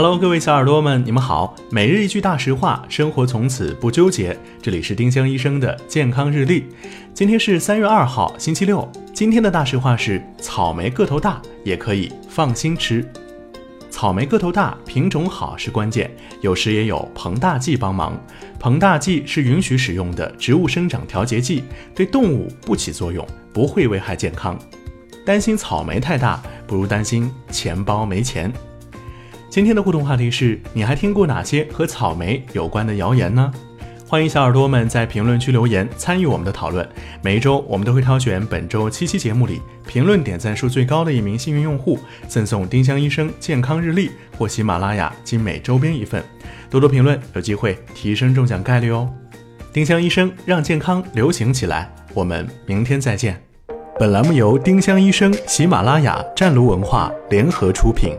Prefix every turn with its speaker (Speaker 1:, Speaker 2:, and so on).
Speaker 1: Hello，各位小耳朵们，你们好。每日一句大实话，生活从此不纠结。这里是丁香医生的健康日历。今天是三月二号，星期六。今天的大实话是：草莓个头大也可以放心吃。草莓个头大，品种好是关键，有时也有膨大剂帮忙。膨大剂是允许使用的植物生长调节剂，对动物不起作用，不会危害健康。担心草莓太大，不如担心钱包没钱。今天的互动话题是：你还听过哪些和草莓有关的谣言呢？欢迎小耳朵们在评论区留言，参与我们的讨论。每一周我们都会挑选本周七期节目里评论点赞数最高的一名幸运用户，赠送丁香医生健康日历或喜马拉雅精美周边一份。多多评论，有机会提升中奖概率哦！丁香医生让健康流行起来，我们明天再见。本栏目由丁香医生、喜马拉雅、湛庐文化联合出品。